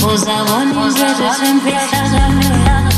Poza woni, że życzę piasza, że mi